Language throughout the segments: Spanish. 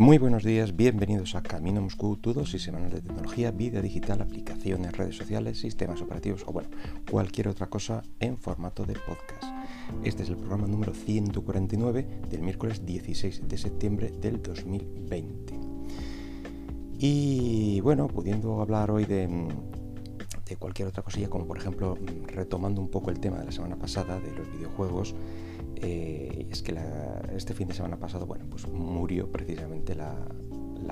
Muy buenos días, bienvenidos a Camino Moscú, tu dosis semanal de tecnología, vida digital, aplicaciones, redes sociales, sistemas operativos o bueno, cualquier otra cosa en formato de podcast. Este es el programa número 149 del miércoles 16 de septiembre del 2020. Y bueno, pudiendo hablar hoy de, de cualquier otra cosilla, como por ejemplo retomando un poco el tema de la semana pasada de los videojuegos, eh, es que este fin de semana pasado, bueno, pues murió precisamente la,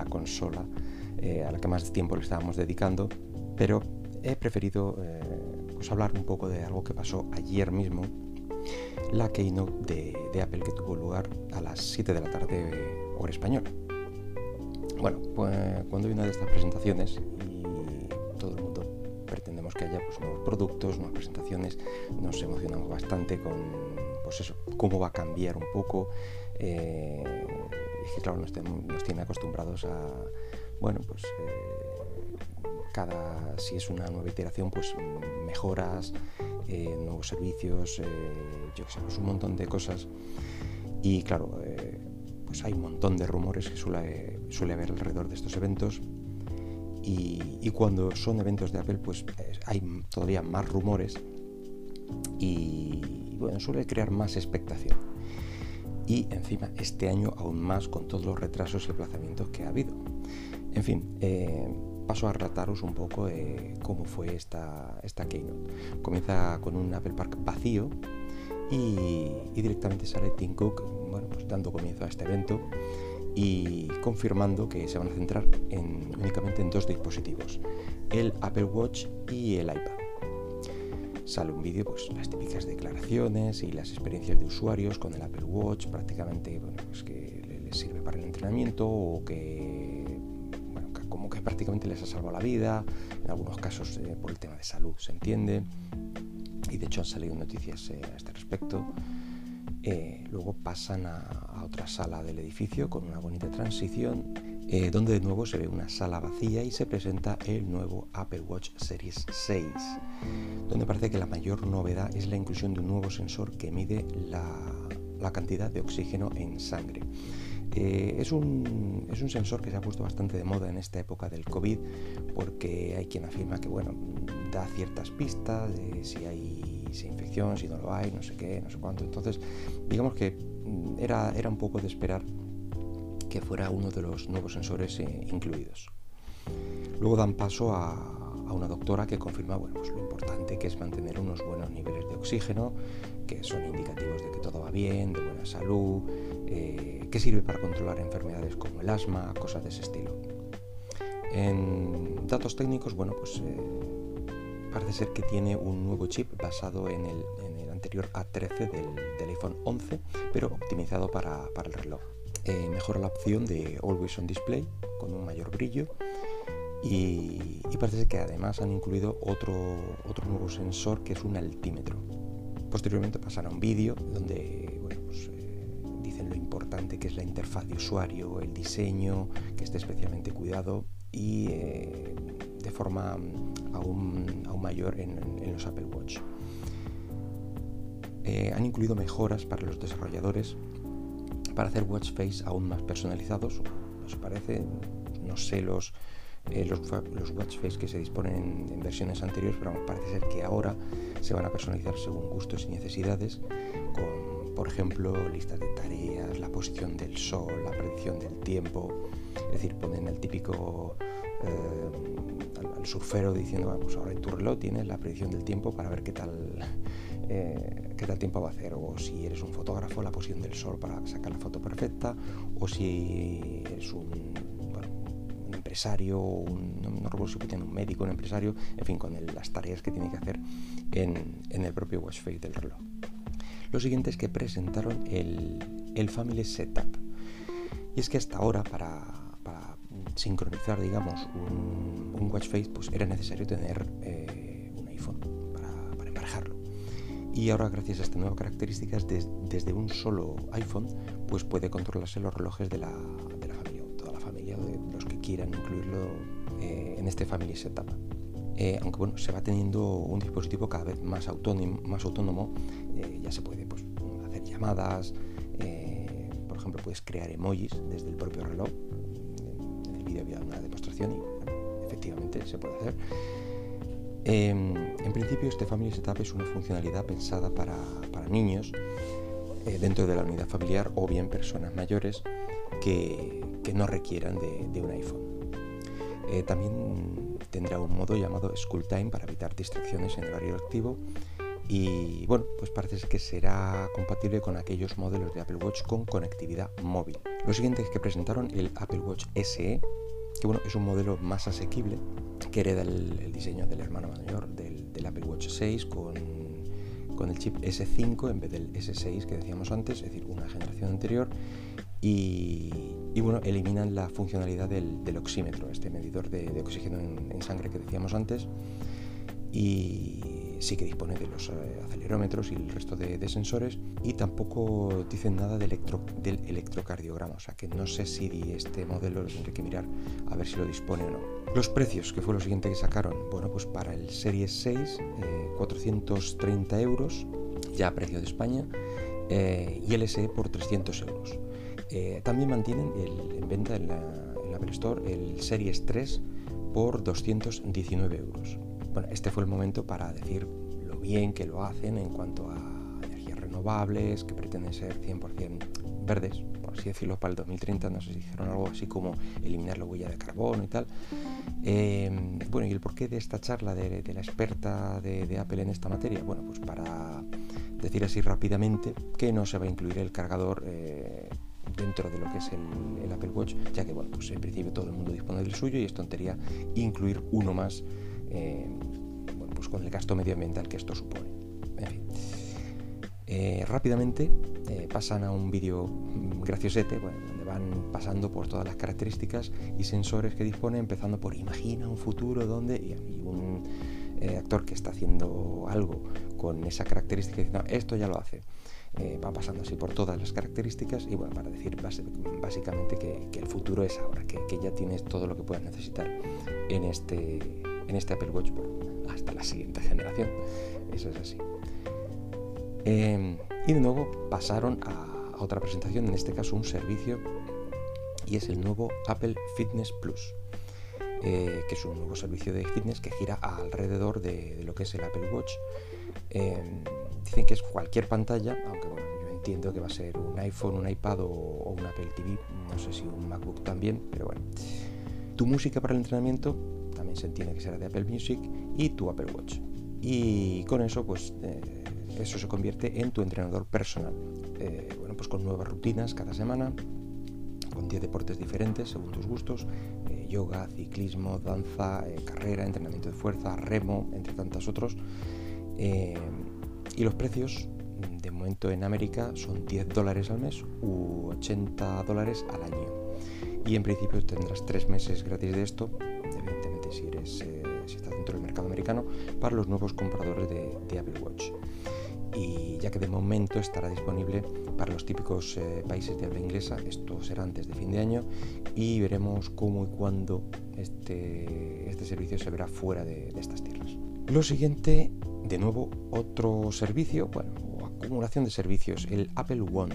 consola eh, a la que más tiempo le estábamos dedicando, pero he preferido eh, pues hablar un poco de algo que pasó ayer mismo, la keynote de, Apple que tuvo lugar a las 7 de la tarde hora española. Bueno, pues cuando hay una de estas presentaciones y todo el mundo pretendemos que haya pues, nuevos productos, nuevas presentaciones, nos emocionamos bastante con pues eso, cómo va a cambiar un poco. Eh, y claro, nos, tiene acostumbrados a, bueno, pues eh, cada, si es una nueva iteración, pues mejoras, eh, nuevos servicios, yo que sé, pues un montón de cosas. Y claro, pues hay un montón de rumores que suele, suele haber alrededor de estos eventos. Y, y, cuando son eventos de Apple, pues hay todavía más rumores. Y, suele crear más expectación. Y encima este año aún más con todos los retrasos y aplazamientos que ha habido. En fin, eh, paso a relataros un poco de cómo fue esta, esta Keynote. Comienza con un Apple Park vacío y, directamente sale Tim Cook bueno, pues dando comienzo a este evento y confirmando que se van a centrar en, únicamente en dos dispositivos, el Apple Watch y el iPad sale un vídeo, pues las típicas declaraciones y las experiencias de usuarios con el Apple Watch, prácticamente, bueno, pues que les sirve para el entrenamiento o que, bueno, como que prácticamente les ha salvado la vida, en algunos casos eh, por el tema de salud, se entiende, y de hecho han salido noticias eh, a este respecto. Eh, luego pasan a, a, otra sala del edificio con una bonita transición eh, donde de nuevo se ve una sala vacía y se presenta el nuevo Apple Watch Series 6, donde parece que la mayor novedad es la inclusión de un nuevo sensor que mide la, cantidad de oxígeno en sangre. Eh, es, un, es, un, sensor que se ha puesto bastante de moda en esta época del COVID porque hay quien afirma que bueno, da ciertas pistas de si hay infección, si no lo hay, no sé qué, no sé cuánto. Entonces, digamos que mm, era, era un poco de esperar que fuera uno de los nuevos sensores eh, incluidos. Luego dan paso a, una doctora que confirma bueno, pues lo importante que es mantener unos buenos niveles de oxígeno, que son indicativos de que todo va bien, de buena salud, eh, que sirve para controlar enfermedades como el asma, cosas de ese estilo. En datos técnicos, bueno, pues eh, parece ser que tiene un nuevo chip basado en el, anterior A13 del, iPhone 11, pero optimizado para el reloj. Eh, mejora la opción de Always on Display con un mayor brillo y, parece que además han incluido otro, otro nuevo sensor que es un altímetro. Posteriormente pasará un vídeo donde pues, eh, dicen lo importante que es la interfaz de usuario, el diseño, que esté especialmente cuidado y eh, de forma aún, aún mayor en, en, los Apple Watch. han incluido mejoras para los desarrolladores para hacer watch face aún más personalizados. ¿Os parece? No sé los, eh, los, watch face que se disponen en, versiones anteriores, pero parece ser que ahora se van a personalizar según gustos y necesidades, con, por ejemplo, listas de tareas, la posición del sol, la predicción del tiempo. Es decir, ponen el típico eh, al, surfero diciendo, pues ahora en tu reloj tienes la predicción del tiempo para ver qué tal eh, qué tal tiempo va a hacer, o si eres un fotógrafo, la posición del sol para sacar la foto perfecta, o si eres un, empresario, un, no, recuerdo si tiene un médico, un empresario, en fin, con las tareas que tiene que hacer en, el propio watch face del reloj. Lo siguiente es que presentaron el, Family Setup. Y es que hasta ahora, para, sincronizar, digamos, un, watch face, pues era necesario tener eh, y ahora gracias a estas nuevas características desde un solo iPhone pues puede controlarse los relojes de la, familia, toda la familia de los que quieran incluirlo eh, en este Family Setup. Eh, aunque bueno, se va teniendo un dispositivo cada vez más autónomo, más autónomo eh, ya se puede pues, hacer llamadas, por ejemplo ejemplo, puedes crear emojis desde el propio reloj. En el vídeo había una demostración y efectivamente se puede hacer. Em, en principio, este Family Setup es una funcionalidad pensada para, niños eh, dentro de la unidad familiar o bien personas mayores que, no requieran de, un iPhone. Eh, también tendrá un modo llamado School Time para evitar distracciones en el horario activo y bueno, pues parece que será compatible con aquellos modelos de Apple Watch con conectividad móvil. Lo siguiente es que presentaron el Apple Watch SE, que bueno, es un modelo más asequible, que hereda el, diseño del hermano mayor del, Apple Watch 6 con, el chip S5 en vez del S6 que decíamos antes, es decir, una generación anterior. Y, bueno, eliminan la funcionalidad del, oxímetro, este medidor de, oxígeno en, sangre que decíamos antes. Y, sí que dispone de los eh, acelerómetros y el resto de, sensores y tampoco dicen nada del electrocardiograma, o sea que no sé si este modelo lo tendré que mirar a ver si lo dispone o no. Los precios, que fue lo siguiente que sacaron, bueno, pues para el Series 6, 430 eh, euros, ya a precio de España, eh, y el SE por 300 euros. también mantienen en venta en la, en la Apple Store el Series 3 por 219 euros. Bueno, este fue el momento para decir lo bien que lo hacen en cuanto a energías renovables, que pretenden ser 100% verdes, por así decirlo, para el 2030. No sé si hicieron algo así como eliminar la huella de carbono y tal. Em, bueno, ¿y el porqué de esta charla de, la experta de, Apple en esta materia? Bueno, pues para decir así rápidamente que no se va a incluir el cargador. Eh, dentro de lo que es el, Apple Watch, ya que bueno, pues en principio todo el mundo dispone del suyo y es tontería incluir uno más eh, pues con el gasto medioambiental que esto supone. Eh, rápidamente eh, pasan a un vídeo graciosete, donde van pasando por todas las características y sensores que dispone, empezando por imagina un futuro donde y un actor que está haciendo algo con esa característica dice, esto ya lo hace. va pasando así por todas las características y bueno, para decir básicamente que, el futuro es ahora, que, que, ya tienes todo lo que puedas necesitar en este, en este Apple Watch hasta la siguiente generación. Eso es así. Em, y de nuevo pasaron a, otra presentación, en este caso un servicio, y es el nuevo Apple Fitness Plus. Eh, que es un nuevo servicio de fitness que gira alrededor de, lo que es el Apple Watch. Em, dicen que es cualquier pantalla, aunque bueno, yo entiendo que va a ser un iPhone, un iPad o, o, un Apple TV, no sé si un MacBook también, pero bueno. Tu música para el entrenamiento también se entiende que será de Apple Music, y tu Apple Watch. Y con eso, pues eh, eso se convierte en tu entrenador personal. Eh, bueno, pues con nuevas rutinas cada semana, con 10 deportes diferentes según tus gustos, eh, yoga, ciclismo, danza, carrera, entrenamiento de fuerza, remo, entre tantos otros. y los precios, de momento en América, son 10 dólares al mes u 80 dólares al año. Y en principio tendrás 3 meses gratis de esto, si, eres, eh, si estás dentro del mercado americano, para los nuevos compradores de, Apple Watch. Y ya que de momento estará disponible para los típicos eh, países de habla inglesa, esto será antes de fin de año y veremos cómo y cuándo este, este servicio se verá fuera de, estas tierras. Lo siguiente, de nuevo, otro servicio, bueno, acumulación de servicios, el Apple One.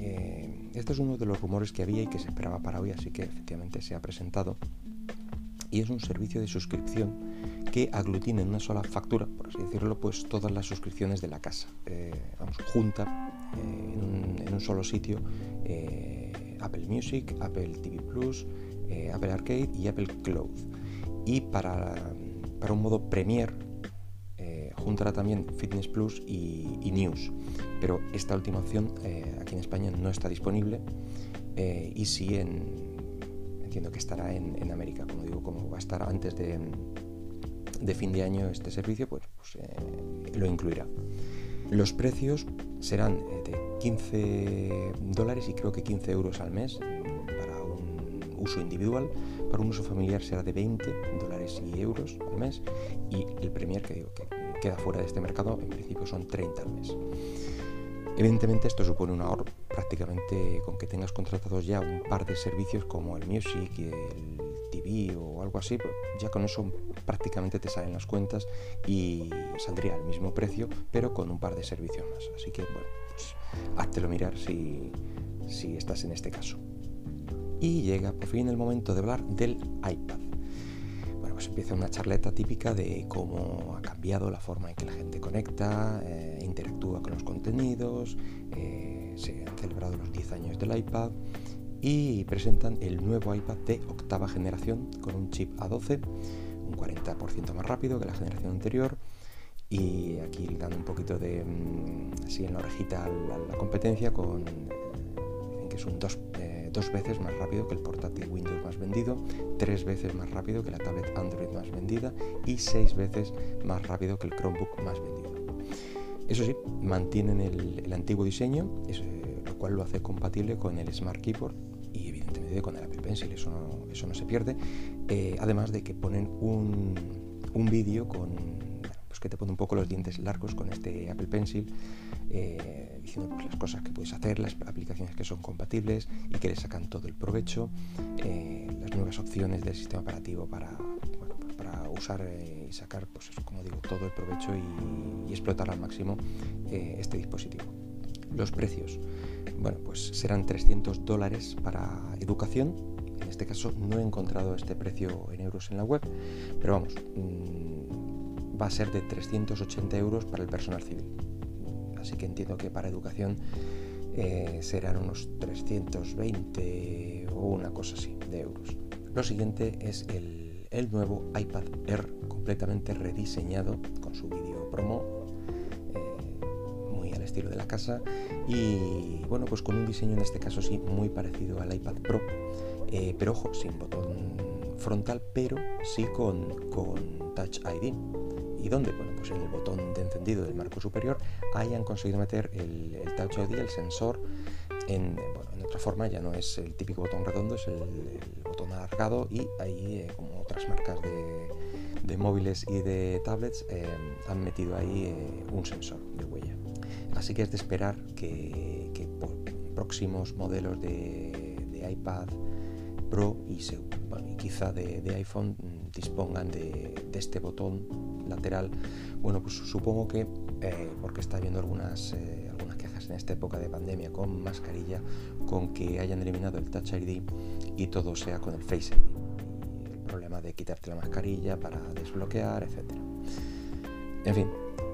Eh, este es uno de los rumores que había y que se esperaba para hoy, así que efectivamente se ha presentado y es un servicio de suscripción que aglutina en una sola factura, por así decirlo, pues todas las suscripciones de la casa. Eh, vamos, junta eh, en, un, solo sitio eh, Apple Music, Apple TV Plus, Apple Arcade y Apple Cloud. Y para, para un modo Premier juntará también Fitness Plus y, y, News. Pero esta última opción aquí en España no está disponible y sí en, entiendo que estará en, América, como digo, como va a estar antes de, fin de año este servicio, pues, pues eh, lo incluirá. Los precios serán eh, de 15 dólares y creo que 15 euros al mes para un uso individual. Para un uso familiar será de 20 dólares y euros al mes. Y el Premier, que digo que queda fuera de este mercado, en principio son 30 al mes. Evidentemente esto supone un ahorro prácticamente con que tengas contratados ya un par de servicios como el Music el TV o algo así, pues ya con eso prácticamente te salen las cuentas y saldría al mismo precio, pero con un par de servicios más. Así que bueno, pues háztelo mirar si, si estás en este caso. Y llega por fin el momento de hablar del iPad. Bueno, pues empieza una charleta típica de cómo ha cambiado la forma en que la gente conecta, eh, interactúa con los contenidos, eh, se han celebrado los 10 años del iPad y presentan el nuevo iPad de octava generación con un chip A12, un 40% más rápido que la generación anterior, y aquí dando un poquito de mm, así en la orejita a la, competencia con que es un dos, eh, dos, veces más rápido que el portátil Windows más vendido, tres veces más rápido que la tablet Android más vendida y seis veces más rápido que el Chromebook más vendido. Eso sí, mantienen el, antiguo diseño, eh, lo cual lo hace compatible con el Smart Keyboard y evidentemente con el Apple Pencil, eso no, eso no se pierde. Eh, además de que ponen un, un vídeo con que te pone un poco los dientes largos con este Apple Pencil, eh, diciendo pues, las cosas que puedes hacer, las aplicaciones que son compatibles y que le sacan todo el provecho, las nuevas opciones del sistema operativo pues, para usar eh, y sacar, pues como digo, todo el provecho y, explotar al máximo este dispositivo. Los precios, bueno, pues serán 300 dólares para educación, en este caso no he encontrado este precio en euros en la web, pero vamos, mm, va a ser de 380 euros para el personal civil. Así que entiendo que para educación eh, serán unos 320 o una cosa así de euros. Lo siguiente es el, el nuevo iPad Air completamente rediseñado con su vídeo promo eh, muy al estilo de la casa y bueno pues con un diseño en este caso sí muy parecido al iPad Pro eh, pero ojo sin botón frontal pero sí con, con Touch ID ¿Y dónde? Bueno, pues en el botón de encendido del marco superior hayan conseguido meter el, Touch ID, el sensor, en, bueno, en, otra forma, ya no es el típico botón redondo, es el, y ahí, eh, como otras marcas de, móviles y de tablets, eh, han metido ahí eh, un sensor de huella. Así que es de esperar que, próximos modelos de, iPad Pro y, quizá de, iPhone mm, dispongan de, este botón lateral, bueno, pues supongo que porque está habiendo algunas, algunas en esta época de pandemia con mascarilla, con que hayan eliminado el Touch ID y todo sea con el Face ID. el problema de quitarte la mascarilla para desbloquear, etc. En fin,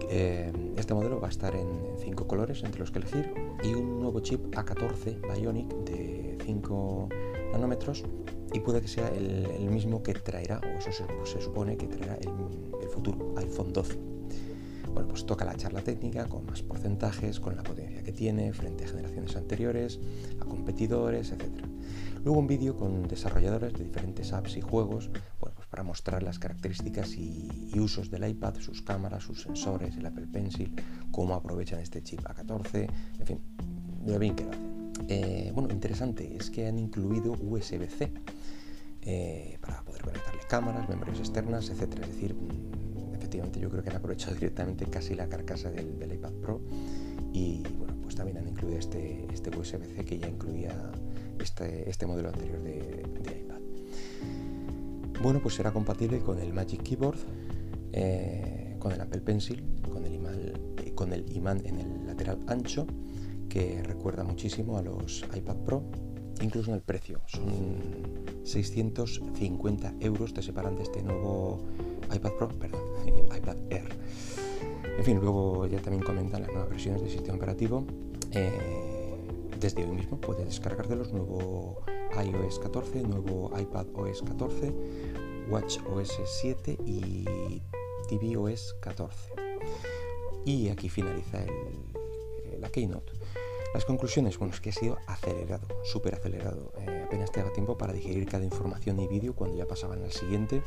eh, este modelo va a estar en cinco colores entre los que elegir y un nuevo chip A14 Bionic de 5 nanómetros y puede que sea el, mismo que traerá, o eso se, supone que traerá el, futuro iPhone 12. Bueno, pues toca la charla técnica con más porcentajes, con la potencia que tiene frente a generaciones anteriores, a competidores, etc. Luego un vídeo con desarrolladores de diferentes apps y juegos, bueno, pues para mostrar las características y, usos del iPad, sus cámaras, sus sensores, el Apple Pencil, cómo aprovechan este chip A14, en fin, lo bien que lo hacen. Eh, bueno, interesante es que han incluido USB-C eh, para poder conectarle cámaras, memorias externas, etc. Es decir, efectivamente yo creo que han aprovechado directamente casi la carcasa del, iPad Pro y bueno, pues también han incluido este, este USB-C que ya incluía este, este modelo anterior de, iPad. Bueno, pues será compatible con el Magic Keyboard, eh, con el Apple Pencil, con el, imán, con el imán en el lateral ancho, que recuerda muchísimo a los iPad Pro, incluso en el precio. Son 650 euros te separan de este nuevo iPad Pro, perdón, el iPad Air. En fin, luego ya también comentan las nuevas versiones del sistema operativo. Eh, desde hoy mismo puedes descargártelos, nuevo iOS 14, nuevo iPad OS 14, Watch OS 7 y tvOS 14. Y aquí finaliza el, la Keynote. Las conclusiones, bueno, es que ha sido acelerado, súper acelerado. Eh, apenas te daba tiempo para digerir cada información y vídeo cuando ya pasaban al siguiente.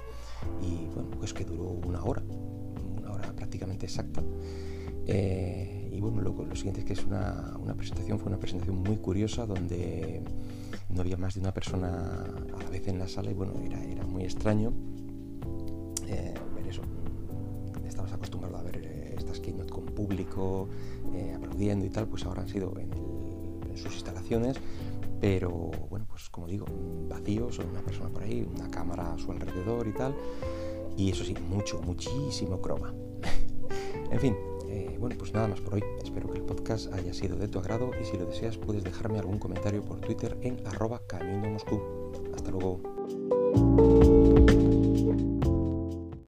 Y bueno, pues que duró una hora, una hora prácticamente exacta. Eh, y bueno, lo, lo, siguiente es que es una, presentación, fue una presentación muy curiosa donde no había más de una persona a la vez en la sala y bueno, era, era muy extraño público, eh, aplaudiendo y tal, pues ahora han sido en, sus instalaciones, pero bueno, pues como digo, vacíos, una persona por ahí, una cámara a su alrededor y tal, y eso sí, mucho, muchísimo croma. en fin, Eh, bueno, pues nada más por hoy. Espero que el podcast haya sido de tu agrado y si lo deseas puedes dejarme algún comentario por Twitter en arroba Moscú. Hasta luego.